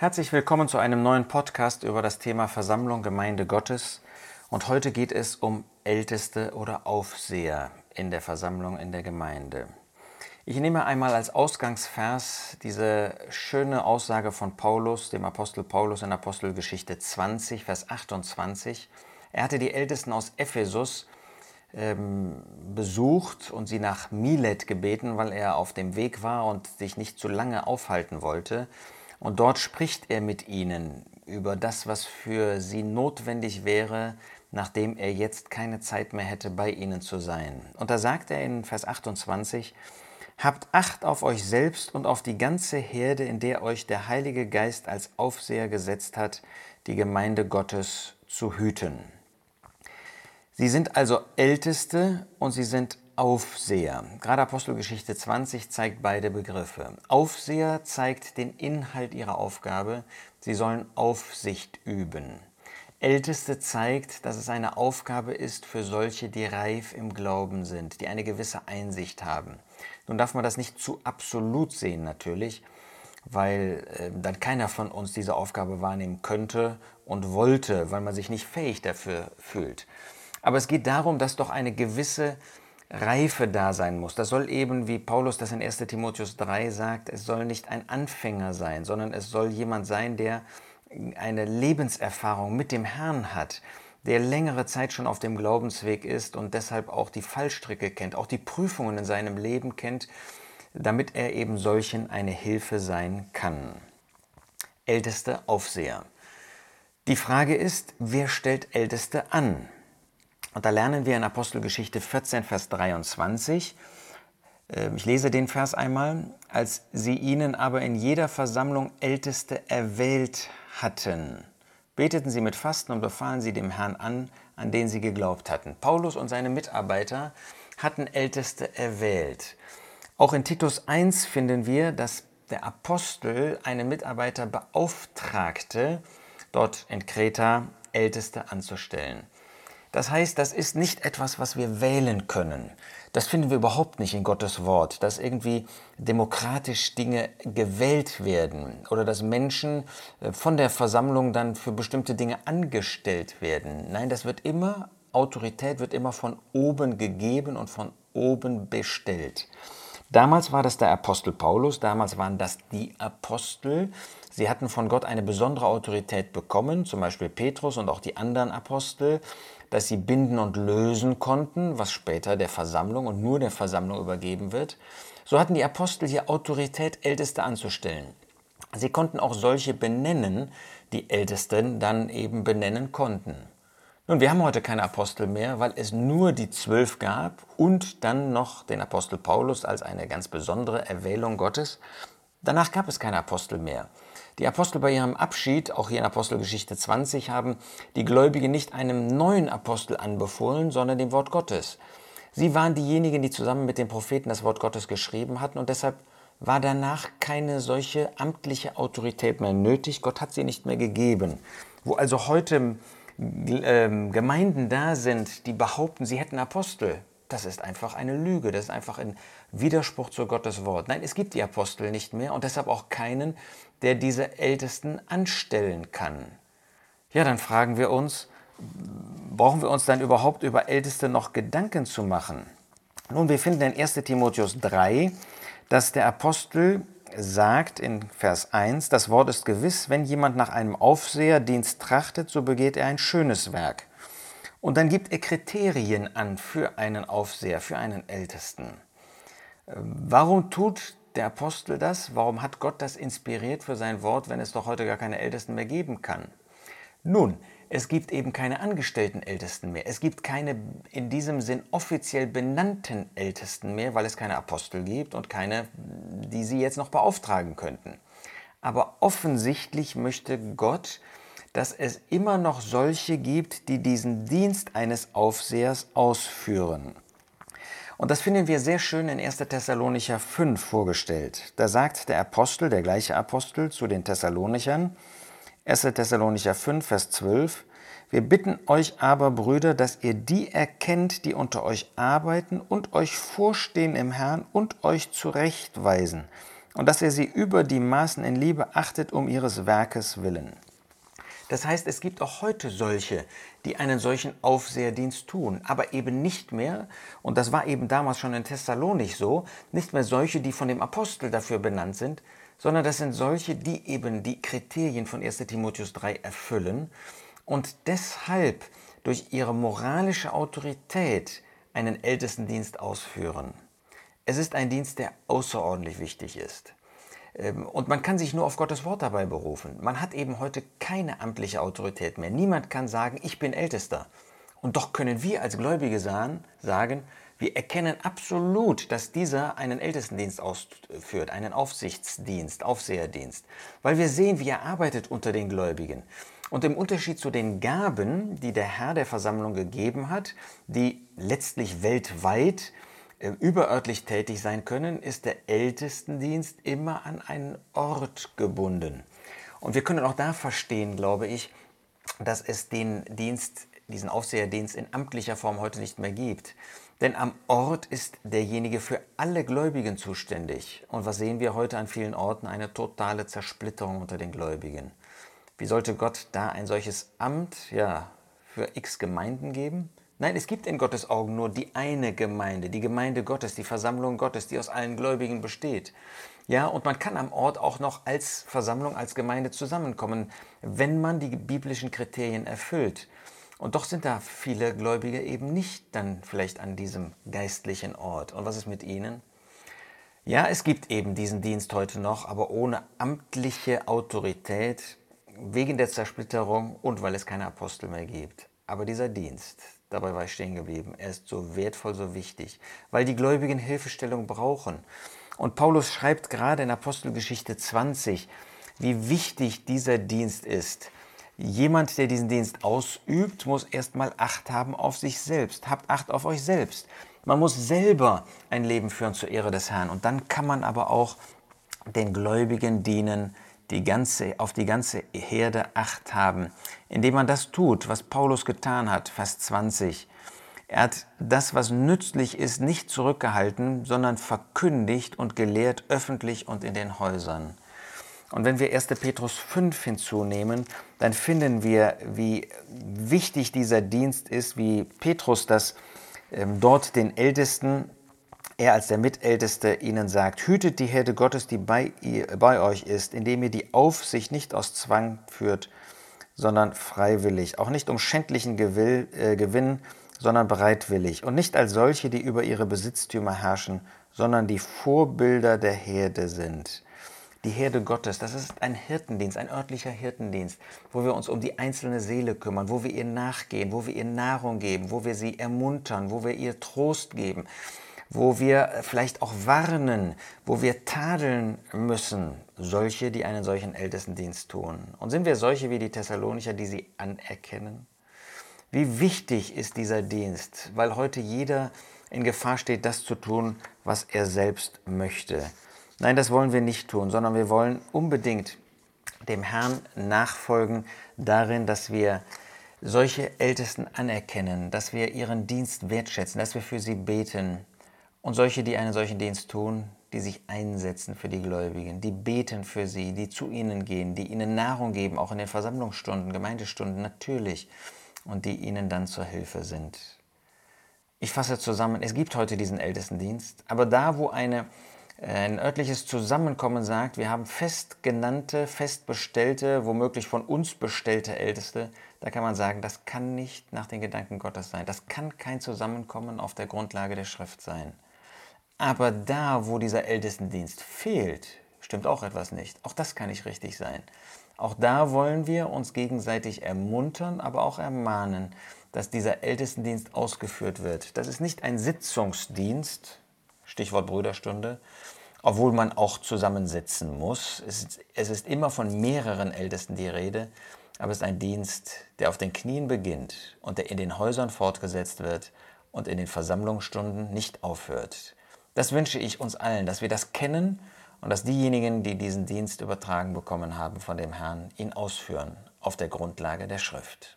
Herzlich willkommen zu einem neuen Podcast über das Thema Versammlung Gemeinde Gottes. Und heute geht es um Älteste oder Aufseher in der Versammlung in der Gemeinde. Ich nehme einmal als Ausgangsvers diese schöne Aussage von Paulus, dem Apostel Paulus in Apostelgeschichte 20, Vers 28. Er hatte die Ältesten aus Ephesus ähm, besucht und sie nach Milet gebeten, weil er auf dem Weg war und sich nicht zu lange aufhalten wollte. Und dort spricht er mit ihnen über das, was für sie notwendig wäre, nachdem er jetzt keine Zeit mehr hätte, bei ihnen zu sein. Und da sagt er in Vers 28, Habt Acht auf euch selbst und auf die ganze Herde, in der euch der Heilige Geist als Aufseher gesetzt hat, die Gemeinde Gottes zu hüten. Sie sind also Älteste und sie sind Aufseher. Gerade Apostelgeschichte 20 zeigt beide Begriffe. Aufseher zeigt den Inhalt ihrer Aufgabe. Sie sollen Aufsicht üben. Älteste zeigt, dass es eine Aufgabe ist für solche, die reif im Glauben sind, die eine gewisse Einsicht haben. Nun darf man das nicht zu absolut sehen natürlich, weil äh, dann keiner von uns diese Aufgabe wahrnehmen könnte und wollte, weil man sich nicht fähig dafür fühlt. Aber es geht darum, dass doch eine gewisse Reife da sein muss. Das soll eben, wie Paulus das in 1 Timotheus 3 sagt, es soll nicht ein Anfänger sein, sondern es soll jemand sein, der eine Lebenserfahrung mit dem Herrn hat, der längere Zeit schon auf dem Glaubensweg ist und deshalb auch die Fallstricke kennt, auch die Prüfungen in seinem Leben kennt, damit er eben solchen eine Hilfe sein kann. Älteste Aufseher. Die Frage ist, wer stellt Älteste an? Und da lernen wir in Apostelgeschichte 14, Vers 23, ähm, ich lese den Vers einmal, als sie ihnen aber in jeder Versammlung Älteste erwählt hatten, beteten sie mit Fasten und befahlen sie dem Herrn an, an den sie geglaubt hatten. Paulus und seine Mitarbeiter hatten Älteste erwählt. Auch in Titus 1 finden wir, dass der Apostel einen Mitarbeiter beauftragte, dort in Kreta Älteste anzustellen. Das heißt, das ist nicht etwas, was wir wählen können. Das finden wir überhaupt nicht in Gottes Wort, dass irgendwie demokratisch Dinge gewählt werden oder dass Menschen äh, von der Versammlung dann für bestimmte Dinge angestellt werden. Nein, das wird immer, Autorität wird immer von oben gegeben und von oben bestellt. Damals war das der Apostel Paulus, damals waren das die Apostel. Sie hatten von Gott eine besondere Autorität bekommen, zum Beispiel Petrus und auch die anderen Apostel dass sie binden und lösen konnten, was später der Versammlung und nur der Versammlung übergeben wird. So hatten die Apostel hier Autorität, Älteste anzustellen. Sie konnten auch solche benennen, die Ältesten dann eben benennen konnten. Nun, wir haben heute keine Apostel mehr, weil es nur die zwölf gab und dann noch den Apostel Paulus als eine ganz besondere Erwählung Gottes. Danach gab es keine Apostel mehr. Die Apostel bei ihrem Abschied, auch hier in Apostelgeschichte 20, haben die Gläubigen nicht einem neuen Apostel anbefohlen, sondern dem Wort Gottes. Sie waren diejenigen, die zusammen mit den Propheten das Wort Gottes geschrieben hatten und deshalb war danach keine solche amtliche Autorität mehr nötig. Gott hat sie nicht mehr gegeben. Wo also heute ähm, Gemeinden da sind, die behaupten, sie hätten Apostel, das ist einfach eine Lüge, das ist einfach ein Widerspruch zu Gottes Wort. Nein, es gibt die Apostel nicht mehr und deshalb auch keinen, der diese Ältesten anstellen kann. Ja, dann fragen wir uns, brauchen wir uns dann überhaupt über Älteste noch Gedanken zu machen? Nun, wir finden in 1 Timotheus 3, dass der Apostel sagt in Vers 1, das Wort ist gewiss, wenn jemand nach einem Aufseherdienst trachtet, so begeht er ein schönes Werk. Und dann gibt er Kriterien an für einen Aufseher, für einen Ältesten. Warum tut der Apostel das? Warum hat Gott das inspiriert für sein Wort, wenn es doch heute gar keine Ältesten mehr geben kann? Nun, es gibt eben keine angestellten Ältesten mehr. Es gibt keine in diesem Sinn offiziell benannten Ältesten mehr, weil es keine Apostel gibt und keine, die sie jetzt noch beauftragen könnten. Aber offensichtlich möchte Gott, dass es immer noch solche gibt, die diesen Dienst eines Aufsehers ausführen. Und das finden wir sehr schön in 1. Thessalonicher 5 vorgestellt. Da sagt der Apostel, der gleiche Apostel zu den Thessalonichern, 1. Thessalonicher 5, Vers 12, wir bitten euch aber, Brüder, dass ihr die erkennt, die unter euch arbeiten und euch vorstehen im Herrn und euch zurechtweisen, und dass er sie über die Maßen in Liebe achtet um ihres Werkes willen. Das heißt, es gibt auch heute solche, die einen solchen Aufseherdienst tun, aber eben nicht mehr, und das war eben damals schon in Thessalonik so, nicht mehr solche, die von dem Apostel dafür benannt sind, sondern das sind solche, die eben die Kriterien von 1 Timotheus 3 erfüllen und deshalb durch ihre moralische Autorität einen Ältestendienst ausführen. Es ist ein Dienst, der außerordentlich wichtig ist. Ähm, und man kann sich nur auf Gottes Wort dabei berufen. Man hat eben heute keine amtliche Autorität mehr. Niemand kann sagen, ich bin Ältester. Und doch können wir als Gläubige sagen, wir erkennen absolut, dass dieser einen Ältestendienst ausführt, einen Aufsichtsdienst, Aufseherdienst, weil wir sehen, wie er arbeitet unter den Gläubigen. Und im Unterschied zu den Gaben, die der Herr der Versammlung gegeben hat, die letztlich weltweit äh, überörtlich tätig sein können, ist der Ältestendienst immer an einen Ort gebunden. Und wir können auch da verstehen, glaube ich, dass es den Dienst, diesen Aufseherdienst in amtlicher Form heute nicht mehr gibt. Denn am Ort ist derjenige für alle Gläubigen zuständig. Und was sehen wir heute an vielen Orten? Eine totale Zersplitterung unter den Gläubigen. Wie sollte Gott da ein solches Amt ja, für x Gemeinden geben? Nein, es gibt in Gottes Augen nur die eine Gemeinde, die Gemeinde Gottes, die Versammlung Gottes, die aus allen Gläubigen besteht. Ja, und man kann am Ort auch noch als Versammlung, als Gemeinde zusammenkommen, wenn man die biblischen Kriterien erfüllt. Und doch sind da viele Gläubige eben nicht dann vielleicht an diesem geistlichen Ort. Und was ist mit ihnen? Ja, es gibt eben diesen Dienst heute noch, aber ohne amtliche Autorität, wegen der Zersplitterung und weil es keine Apostel mehr gibt. Aber dieser Dienst, Dabei war ich stehen geblieben. Er ist so wertvoll, so wichtig, weil die Gläubigen Hilfestellung brauchen. Und Paulus schreibt gerade in Apostelgeschichte 20, wie wichtig dieser Dienst ist. Jemand, der diesen Dienst ausübt, muss erstmal Acht haben auf sich selbst. Habt Acht auf euch selbst. Man muss selber ein Leben führen zur Ehre des Herrn. Und dann kann man aber auch den Gläubigen dienen, die ganze, auf die ganze Herde Acht haben, indem man das tut, was Paulus getan hat, Vers 20. Er hat das, was nützlich ist, nicht zurückgehalten, sondern verkündigt und gelehrt öffentlich und in den Häusern. Und wenn wir 1. Petrus 5 hinzunehmen, dann finden wir, wie wichtig dieser Dienst ist, wie Petrus das ähm, dort den Ältesten er als der Mitälteste ihnen sagt, hütet die Herde Gottes, die bei, ihr, bei euch ist, indem ihr die Aufsicht nicht aus Zwang führt, sondern freiwillig, auch nicht um schändlichen Gewill, äh, Gewinn, sondern bereitwillig, und nicht als solche, die über ihre Besitztümer herrschen, sondern die Vorbilder der Herde sind. Die Herde Gottes, das ist ein Hirtendienst, ein örtlicher Hirtendienst, wo wir uns um die einzelne Seele kümmern, wo wir ihr nachgehen, wo wir ihr Nahrung geben, wo wir sie ermuntern, wo wir ihr Trost geben, wo wir vielleicht auch warnen, wo wir tadeln müssen, solche, die einen solchen Ältestendienst tun. Und sind wir solche wie die Thessalonicher, die sie anerkennen? Wie wichtig ist dieser Dienst, weil heute jeder in Gefahr steht, das zu tun, was er selbst möchte. Nein, das wollen wir nicht tun, sondern wir wollen unbedingt dem Herrn nachfolgen darin, dass wir solche Ältesten anerkennen, dass wir ihren Dienst wertschätzen, dass wir für sie beten, und solche, die einen solchen Dienst tun, die sich einsetzen für die Gläubigen, die beten für sie, die zu ihnen gehen, die ihnen Nahrung geben, auch in den Versammlungsstunden, Gemeindestunden natürlich, und die ihnen dann zur Hilfe sind. Ich fasse zusammen, es gibt heute diesen Ältestendienst, aber da, wo eine, äh, ein örtliches Zusammenkommen sagt, wir haben fest genannte, fest bestellte, womöglich von uns bestellte Älteste, da kann man sagen, das kann nicht nach den Gedanken Gottes sein. Das kann kein Zusammenkommen auf der Grundlage der Schrift sein. Aber da, wo dieser Ältestendienst fehlt, stimmt auch etwas nicht. Auch das kann nicht richtig sein. Auch da wollen wir uns gegenseitig ermuntern, aber auch ermahnen, dass dieser Ältestendienst ausgeführt wird. Das ist nicht ein Sitzungsdienst, Stichwort Brüderstunde, obwohl man auch zusammensitzen muss. Es ist, es ist immer von mehreren Ältesten die Rede, aber es ist ein Dienst, der auf den Knien beginnt und der in den Häusern fortgesetzt wird und in den Versammlungsstunden nicht aufhört. Das wünsche ich uns allen, dass wir das kennen und dass diejenigen, die diesen Dienst übertragen bekommen haben von dem Herrn, ihn ausführen auf der Grundlage der Schrift.